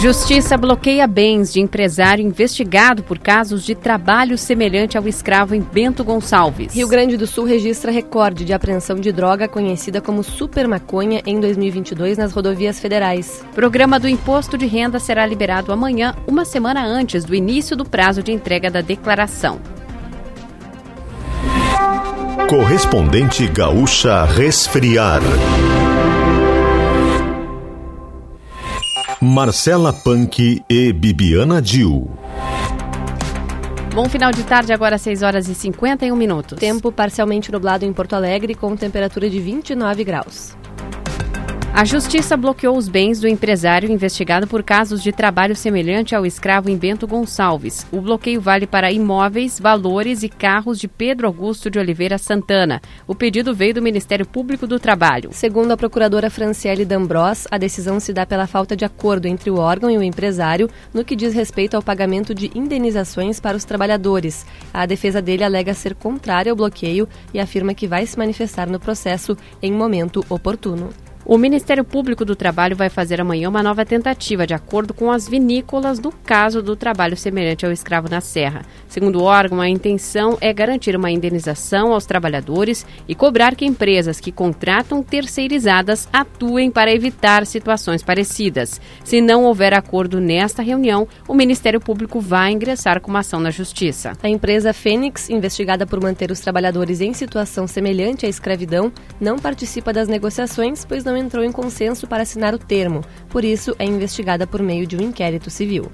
Justiça bloqueia bens de empresário investigado por casos de trabalho semelhante ao escravo em Bento Gonçalves. Rio Grande do Sul registra recorde de apreensão de droga conhecida como super maconha em 2022 nas rodovias federais. Programa do imposto de renda será liberado amanhã, uma semana antes do início do prazo de entrega da declaração. Correspondente gaúcha resfriar. Marcela Punk e Bibiana Dil. Bom final de tarde, agora 6 horas e 51 minutos. Tempo parcialmente nublado em Porto Alegre, com temperatura de 29 graus. A justiça bloqueou os bens do empresário investigado por casos de trabalho semelhante ao escravo em Bento Gonçalves. O bloqueio vale para imóveis, valores e carros de Pedro Augusto de Oliveira Santana. O pedido veio do Ministério Público do Trabalho. Segundo a procuradora Franciele D'Ambros, a decisão se dá pela falta de acordo entre o órgão e o empresário no que diz respeito ao pagamento de indenizações para os trabalhadores. A defesa dele alega ser contrária ao bloqueio e afirma que vai se manifestar no processo em momento oportuno. O Ministério Público do Trabalho vai fazer amanhã uma nova tentativa, de acordo com as vinícolas, do caso do trabalho semelhante ao escravo na Serra. Segundo o órgão, a intenção é garantir uma indenização aos trabalhadores e cobrar que empresas que contratam terceirizadas atuem para evitar situações parecidas. Se não houver acordo nesta reunião, o Ministério Público vai ingressar com uma ação na Justiça. A empresa Fênix, investigada por manter os trabalhadores em situação semelhante à escravidão, não participa das negociações, pois não entrou em consenso para assinar o termo, por isso é investigada por meio de um inquérito civil.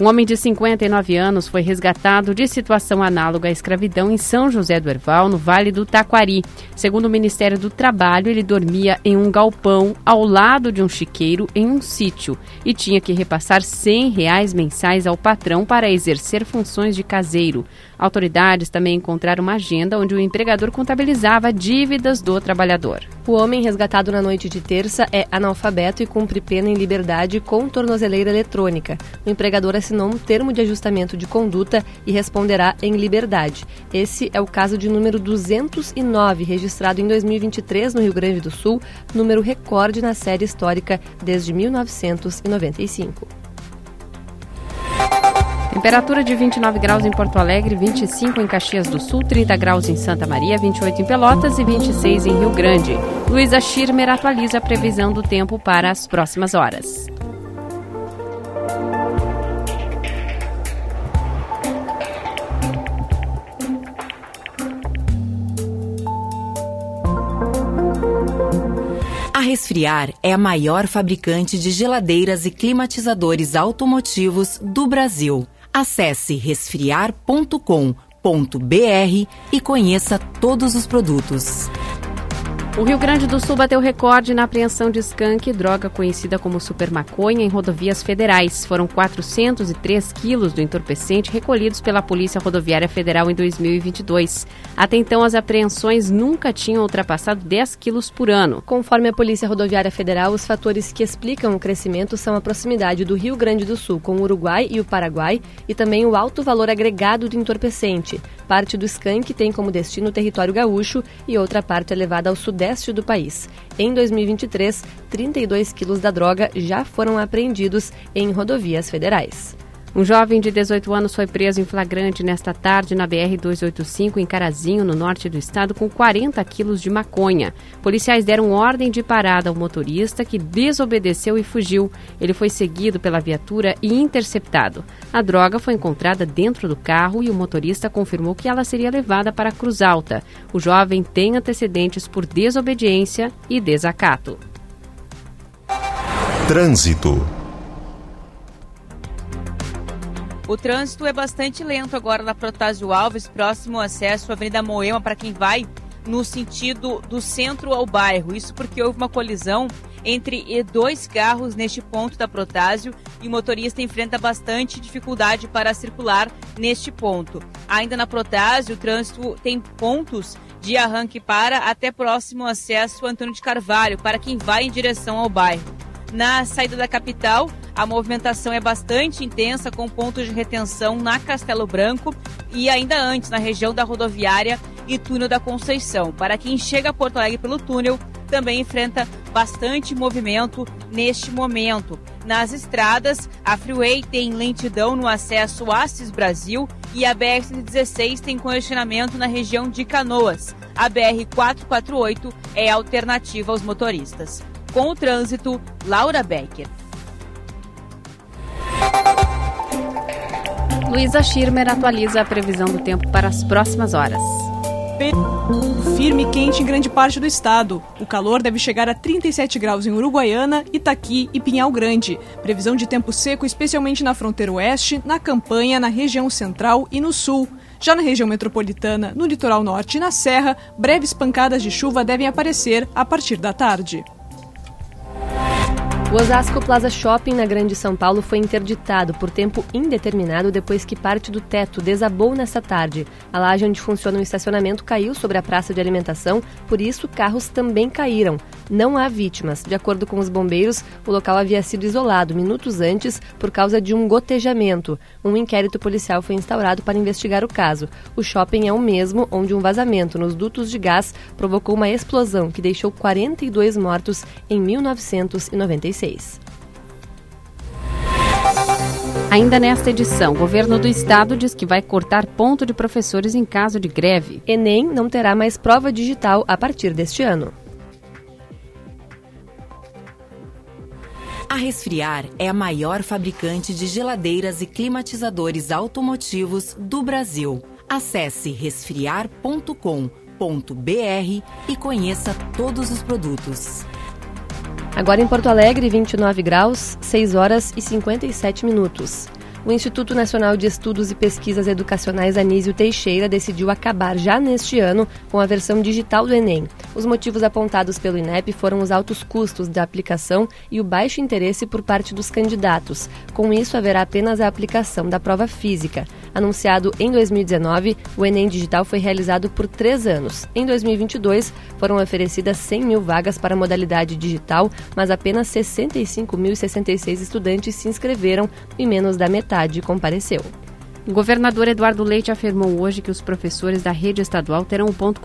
Um homem de 59 anos foi resgatado de situação análoga à escravidão em São José do Herval, no Vale do Taquari. Segundo o Ministério do Trabalho, ele dormia em um galpão ao lado de um chiqueiro em um sítio e tinha que repassar 100 reais mensais ao patrão para exercer funções de caseiro. Autoridades também encontraram uma agenda onde o empregador contabilizava dívidas do trabalhador. O homem resgatado na noite de terça é analfabeto e cumpre pena em liberdade com tornozeleira eletrônica. O empregador assinou um termo de ajustamento de conduta e responderá em liberdade. Esse é o caso de número 209, registrado em 2023 no Rio Grande do Sul, número recorde na série histórica desde 1995. Temperatura de 29 graus em Porto Alegre, 25 em Caxias do Sul, 30 graus em Santa Maria, 28 em Pelotas e 26 em Rio Grande. Luísa Schirmer atualiza a previsão do tempo para as próximas horas. A Resfriar é a maior fabricante de geladeiras e climatizadores automotivos do Brasil. Acesse resfriar.com.br e conheça todos os produtos. O Rio Grande do Sul bateu recorde na apreensão de skunk, droga conhecida como super maconha, em rodovias federais. Foram 403 quilos do entorpecente recolhidos pela Polícia Rodoviária Federal em 2022. Até então, as apreensões nunca tinham ultrapassado 10 quilos por ano. Conforme a Polícia Rodoviária Federal, os fatores que explicam o crescimento são a proximidade do Rio Grande do Sul com o Uruguai e o Paraguai e também o alto valor agregado do entorpecente. Parte do skunk tem como destino o território gaúcho e outra parte é levada ao sudeste do país. Em 2023, 32 quilos da droga já foram apreendidos em rodovias federais. Um jovem de 18 anos foi preso em flagrante nesta tarde na BR-285, em Carazinho, no norte do estado, com 40 quilos de maconha. Policiais deram ordem de parada ao motorista, que desobedeceu e fugiu. Ele foi seguido pela viatura e interceptado. A droga foi encontrada dentro do carro e o motorista confirmou que ela seria levada para a Cruz Alta. O jovem tem antecedentes por desobediência e desacato. Trânsito. O trânsito é bastante lento agora na Protásio Alves, próximo acesso à Avenida Moema, para quem vai no sentido do centro ao bairro. Isso porque houve uma colisão entre dois carros neste ponto da Protásio e o motorista enfrenta bastante dificuldade para circular neste ponto. Ainda na Protásio, o trânsito tem pontos de arranque para até próximo acesso Antônio de Carvalho, para quem vai em direção ao bairro. Na saída da capital, a movimentação é bastante intensa, com pontos de retenção na Castelo Branco e ainda antes na região da rodoviária e túnel da Conceição. Para quem chega a Porto Alegre pelo túnel, também enfrenta bastante movimento neste momento. Nas estradas, a Freeway tem lentidão no acesso Assis Brasil e a BR-116 tem congestionamento na região de Canoas. A BR-448 é alternativa aos motoristas. Com o trânsito, Laura Becker. Luísa Schirmer atualiza a previsão do tempo para as próximas horas. Firme e quente em grande parte do estado. O calor deve chegar a 37 graus em Uruguaiana, Itaqui e Pinhal Grande. Previsão de tempo seco, especialmente na fronteira oeste, na campanha, na região central e no sul. Já na região metropolitana, no litoral norte e na serra, breves pancadas de chuva devem aparecer a partir da tarde. O Osasco Plaza Shopping na Grande São Paulo foi interditado por tempo indeterminado depois que parte do teto desabou nesta tarde. A laje onde funciona o estacionamento caiu sobre a praça de alimentação, por isso carros também caíram. Não há vítimas. De acordo com os bombeiros, o local havia sido isolado minutos antes por causa de um gotejamento. Um inquérito policial foi instaurado para investigar o caso. O shopping é o mesmo onde um vazamento nos dutos de gás provocou uma explosão que deixou 42 mortos em 1996. Ainda nesta edição, o governo do estado diz que vai cortar ponto de professores em caso de greve. Enem não terá mais prova digital a partir deste ano. A Resfriar é a maior fabricante de geladeiras e climatizadores automotivos do Brasil. Acesse resfriar.com.br e conheça todos os produtos. Agora em Porto Alegre, 29 graus, 6 horas e 57 minutos. O Instituto Nacional de Estudos e Pesquisas Educacionais Anísio Teixeira decidiu acabar já neste ano com a versão digital do Enem. Os motivos apontados pelo INEP foram os altos custos da aplicação e o baixo interesse por parte dos candidatos. Com isso, haverá apenas a aplicação da prova física. Anunciado em 2019, o Enem Digital foi realizado por três anos. Em 2022, foram oferecidas 100 mil vagas para a modalidade digital, mas apenas 65.066 estudantes se inscreveram e menos da metade compareceu. O governador Eduardo Leite afirmou hoje que os professores da rede estadual terão o um ponto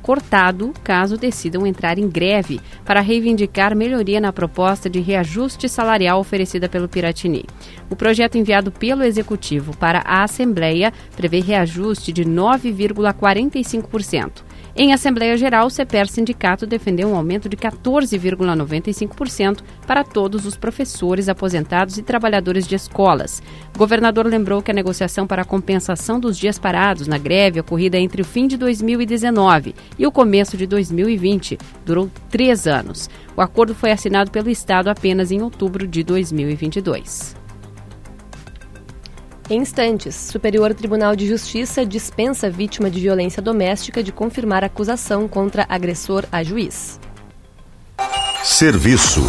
cortado caso decidam entrar em greve para reivindicar melhoria na proposta de reajuste salarial oferecida pelo Piratini. O projeto enviado pelo Executivo para a Assembleia prevê reajuste de 9,45%. Em Assembleia Geral, o CEPER Sindicato defendeu um aumento de 14,95% para todos os professores, aposentados e trabalhadores de escolas. O governador lembrou que a negociação para a compensação dos dias parados na greve ocorrida entre o fim de 2019 e o começo de 2020 durou três anos. O acordo foi assinado pelo Estado apenas em outubro de 2022. Em instantes, Superior Tribunal de Justiça dispensa vítima de violência doméstica de confirmar acusação contra agressor a juiz. Serviço.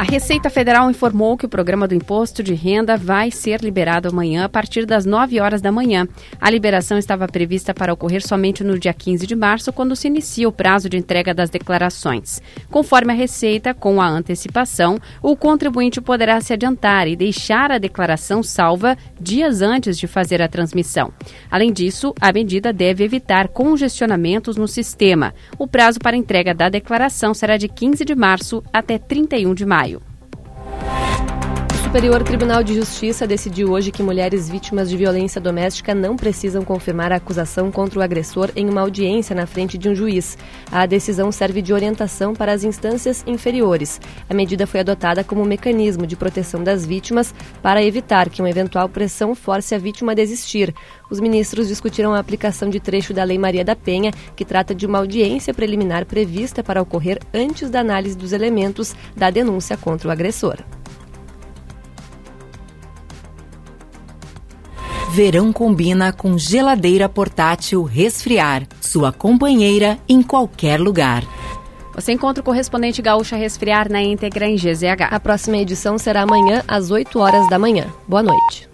A Receita Federal informou que o programa do Imposto de Renda vai ser liberado amanhã a partir das 9 horas da manhã. A liberação estava prevista para ocorrer somente no dia 15 de março, quando se inicia o prazo de entrega das declarações. Conforme a Receita, com a antecipação, o contribuinte poderá se adiantar e deixar a declaração salva dias antes de fazer a transmissão. Além disso, a medida deve evitar congestionamentos no sistema. O prazo para entrega da declaração será de 15 de março até 31 de maio. Superior Tribunal de Justiça decidiu hoje que mulheres vítimas de violência doméstica não precisam confirmar a acusação contra o agressor em uma audiência na frente de um juiz. A decisão serve de orientação para as instâncias inferiores. A medida foi adotada como mecanismo de proteção das vítimas para evitar que uma eventual pressão force a vítima a desistir. Os ministros discutiram a aplicação de trecho da Lei Maria da Penha, que trata de uma audiência preliminar prevista para ocorrer antes da análise dos elementos da denúncia contra o agressor. Verão combina com geladeira portátil resfriar, sua companheira em qualquer lugar. Você encontra o correspondente Gaúcha Resfriar na íntegra em GZH. A próxima edição será amanhã às 8 horas da manhã. Boa noite.